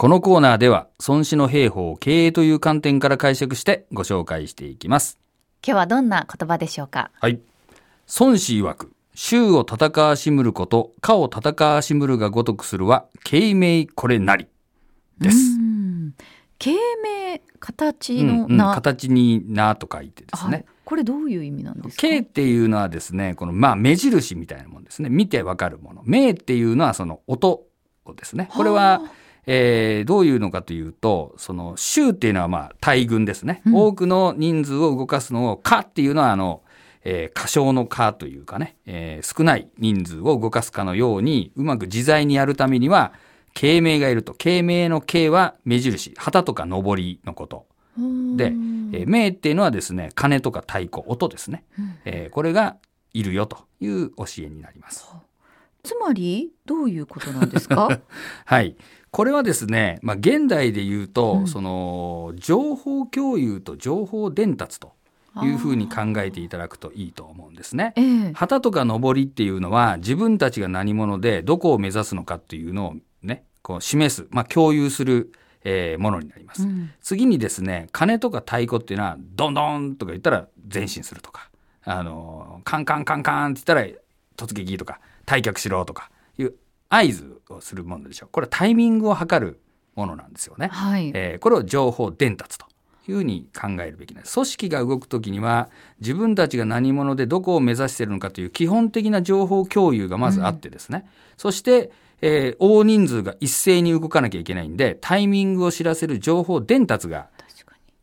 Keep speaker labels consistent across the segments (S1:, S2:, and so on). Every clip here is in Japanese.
S1: このコーナーでは、孫子の兵法を経営という観点から解釈してご紹介していきます。
S2: 今日はどんな言葉でしょうか？
S1: はい。孫子曰く、衆を戦わしむること、家を戦わしむるがごとくするは、敬命これなり。です。
S2: うん慶明形の
S1: うんうん
S2: 名、
S1: 形になと書いてです
S2: はい
S1: ね。
S2: これどういう意味なんですか？
S1: 敬っていうのはですね、この、まあ、目印みたいなもんですね。見てわかるもの。命っていうのはその音をですね。これは、えーどういうのかというと、その、衆っていうのはまあ、大軍ですね。
S2: うん
S1: 多くの人数を動かすのを、かっていうのはあの、えー過小のかというかね、えー少ない人数を動かすかのように、うまく自在にやるためには、慶命がいると。慶命の慶は目印、旗とか上りのこと。で、えー命っていうのはですね、鐘とか太鼓、音ですね。
S2: うん
S1: えーこれがいるよという教えになります。
S2: つまりどういうことなんですか？
S1: はい。これはですね、まあ、現代で言うと、
S2: うん
S1: その、情報共有と情報伝達というふうに考えていただくといいと思うんですね。
S2: ええ
S1: 旗とか上りっていうのは、自分たちが何者でどこを目指すのかっていうのをね、こう示す、まあ、共有する、えーものになります。
S2: うん
S1: 次にですね、鐘とか太鼓っていうのは、ドンドンとか言ったら前進するとか、あの、カンカンカンカンって言ったら突撃とか、退却しろとかいう合図をするものでしょう。これはタイミングを測るものなんですよね。
S2: はい、
S1: えーこれを情報伝達というふうに考えるべきなんです。組織が動くときには自分たちが何者でどこを目指しているのかという基本的な情報共有がまずあってですね、そして、えー大人数が一斉に動かなきゃいけないんでタイミングを知らせる情報伝達が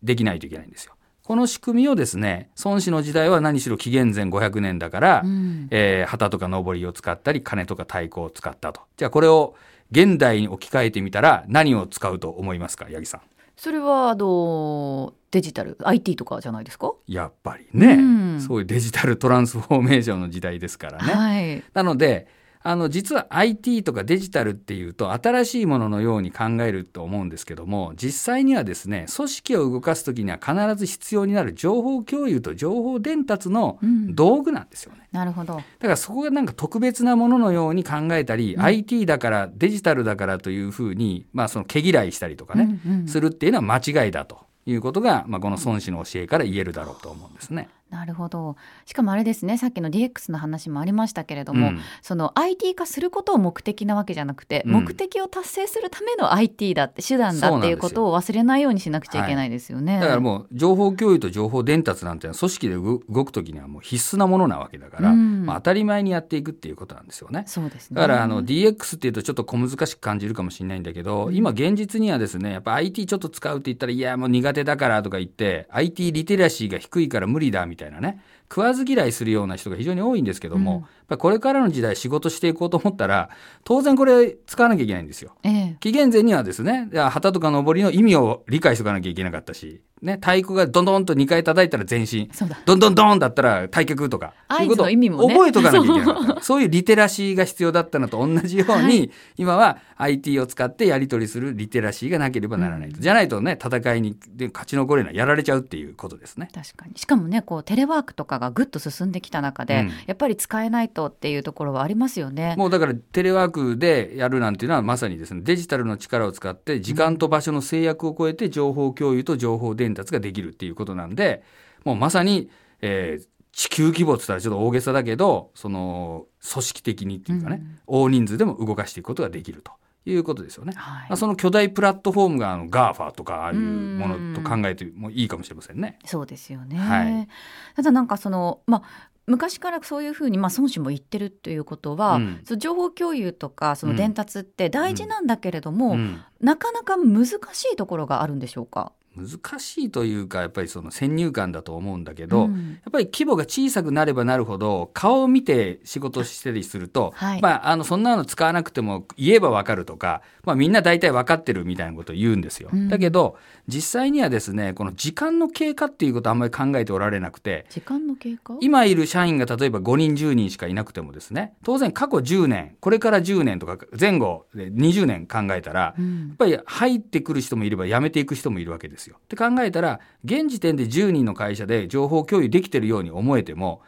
S1: できないといけないんですよ。この仕組みをですね孫子の時代は何しろ紀元前500年だから、
S2: うん。
S1: えー旗とか上りを使ったり鐘とか太鼓を使ったと。じゃあこれを現代に置き換えてみたら何を使うと思いますか八木さん？
S2: それはあのデジタル IT とかじゃないですか、
S1: やっぱりね、
S2: うん。
S1: そういうデジタルトランスフォーメーションの時代ですからね。
S2: はい。
S1: なのであの実は IT とかデジタルっていうと新しいもののように考えると思うんですけども実際にはですね組織を動かす時には必ず必要になる情報共有と情報伝達の
S2: うん
S1: 道具なんですよね。
S2: なるほど
S1: だからそこがなんか特別なもののように考えたり、
S2: うん
S1: IT だからデジタルだからというふうに、まあ、その毛嫌いしたりとかね、
S2: うんうん
S1: するっていうのは間違いだということが、まあ、この孫子の教えから言えるだろうと思うんですね。
S2: なるほど。しかもあれですねさっきの DX の話もありましたけれども、
S1: うん。
S2: その IT 化することを目的なわけじゃなくて、
S1: うん。
S2: 目的を達成するための IT だって手段だっていうことを忘れないようにしなくちゃいけないですよね。
S1: だからもう情報共有と情報伝達なんていうのは組織で動動く時にはもう必須なものなわけだから、
S2: うん。
S1: まあ、当たり前にやっていくっていうことなんですよね。
S2: そうですね。
S1: だからあの DX っていうとちょっと小難しく感じるかもしれないんだけど、今現実にはですねやっぱ IT ちょっと使うって言ったらいやもう苦手だからとか言って IT リテラシーが低いから無理だみたいなみたいなね。食わず嫌いするような人が非常に多いんですけども、
S2: うん。
S1: やっぱりこれからの時代仕事していこうと思ったら当然これ使わなきゃいけないんですよ。
S2: ええ。
S1: 紀元前にはですね、旗とか上りの意味を理解しておかなきゃいけなかったし、ね、太鼓がどんどんと2回叩いたら前進、
S2: そうだ。
S1: どんどんどんだったら退却とか、
S2: 合図
S1: いうことを
S2: の意味もね。
S1: 覚えとかなきゃいけなかった。そういうリテラシーが必要だったのと同じように、
S2: はい。
S1: 今は IT を使ってやり取りするリテラシーがなければならないと。じゃないとね、戦いにで勝ち残れない、やられちゃうっていうことですね。
S2: 確かに。しかもねこうテレワークとかがぐっと進んできた中で、
S1: うん。
S2: やっぱり使えないとっていうところはありますよね。
S1: もうだからテレワークでやるなんていうのはまさにですねデジタルの力を使って時間と場所の制約を超えて情報共有と情報伝達ができるっていうことなんでもうまさに、えー地球規模って言ったらちょっと大げさだけどその組織的にっていうかね、大人数でも動かしていくことができるということですよね。
S2: はい。
S1: まあその巨大プラットフォームがあの GAFA とかああいうものと考えてもいいかもしれませんね。
S2: そうですよね、
S1: はい。
S2: ただなんかそのまあ昔からそういうふうに、まあ、孫子も言ってるということは、
S1: うん。
S2: その情報共有とかその伝達って大事なんだけれども、
S1: うん。
S2: なかなか難しいところがあるんでしょうか？
S1: 難しいというかやっぱりその先入観だと思うんだけど、
S2: うん。
S1: やっぱり規模が小さくなればなるほど顔を見て仕事したりすると、
S2: はい。
S1: まあ、あのそんなの使わなくても言えばわかるとか、まあ、みんな大体分かってるみたいなことを言うんですよ。
S2: うん。
S1: だけど実際にはですねこの時間の経過っていうことはあんまり考えておられなくて
S2: 時間の経過？
S1: 今いる社員が例えば5人10人しかいなくてもですね当然過去10年これから10年とか前後で20年考えたら
S2: うん。
S1: やっぱり入ってくる人もいれば辞めていく人もいるわけですよ。って考えたら現時点で10人の会社で情報共有できてるように思えても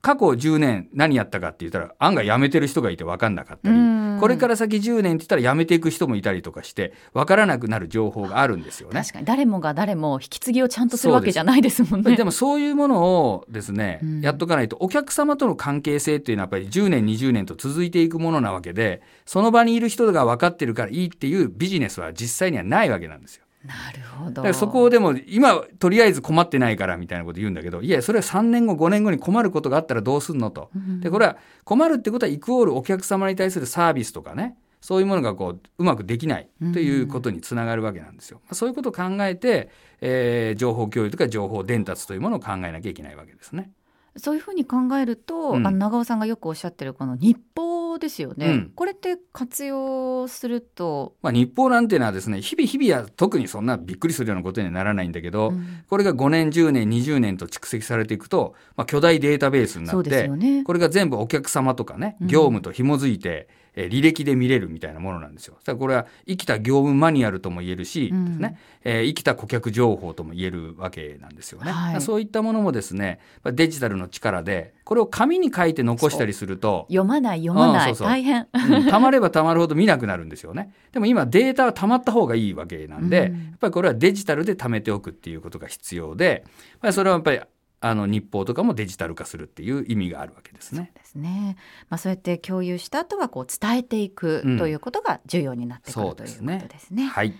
S1: 過去10年何やったかって言ったら案外辞めてる人がいて分かんなかったり
S2: うん
S1: これから先10年って言ったらやめていく人もいたりとかして分からなくなる情報があるんですよね。
S2: 確かに誰もが誰も引き継ぎをちゃんとするわけじゃないですもんね。
S1: でもそういうものをですね、うん、やっとかないとお客様との関係性っていうのはやっぱり10年20年と続いていくものなわけでその場にいる人が分かってるからいいっていうビジネスは実際にはないわけなんですよ。
S2: なるほど。
S1: そこをでも今とりあえず困ってないからみたいなこと言うんだけどいやそれは3年後5年後に困ることがあったらどうすんのと。でこれは困るってことはイコールお客様に対するサービスとかねそういうものがこううまくできないということにつながるわけなんですよ。そういうことを考えて、えー、情報共有とか情報伝達というものを考えなきゃいけないわけですね。
S2: そういうふうに考えると、うん、あの長尾さんがよくおっしゃってるこの日報ですよね、うん、これって活用すると、
S1: まあ、日報なんていうのはですね日々日々は特にそんなびっくりするようなことにはならないんだけど、うん、これが5年10年20年と蓄積されていくと、まあ、巨大データベースになって、ね、これが全部お客様とかね業務と紐づいて、えー、履歴で見れるみたいなものなんですよ。これは生きた業務マニュアルとも言えるし、うん、ね。えー、生きた顧客情報とも言えるわけなんですよね。はい、そういったものもですねデジタルの力でこれを紙に書いて残したりすると
S2: 読まない読まない、うん、そうそう。大変、
S1: うん、たまればたまるほど見なくなるんですよね。でも今データはたまった方がいいわけなんで、うん、やっぱりこれはデジタルで貯めておくっていうことが必要で、それはやっぱりあの日報とかもデジタル化するっていう意味があるわけですね。
S2: そうですね。まあそうやって共有した後はこう伝えていくということが重要になってくる、うん、ということですね。
S1: はい。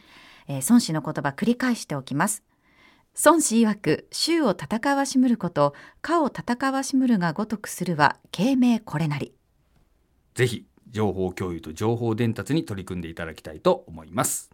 S2: えー、孫子の言葉繰り返しておきます。孫子曰く衆を戦わしむること家を戦わしむるがごとくするは啓明これなり。
S1: ぜひ情報共有と情報伝達に取り組んでいただきたいと思います。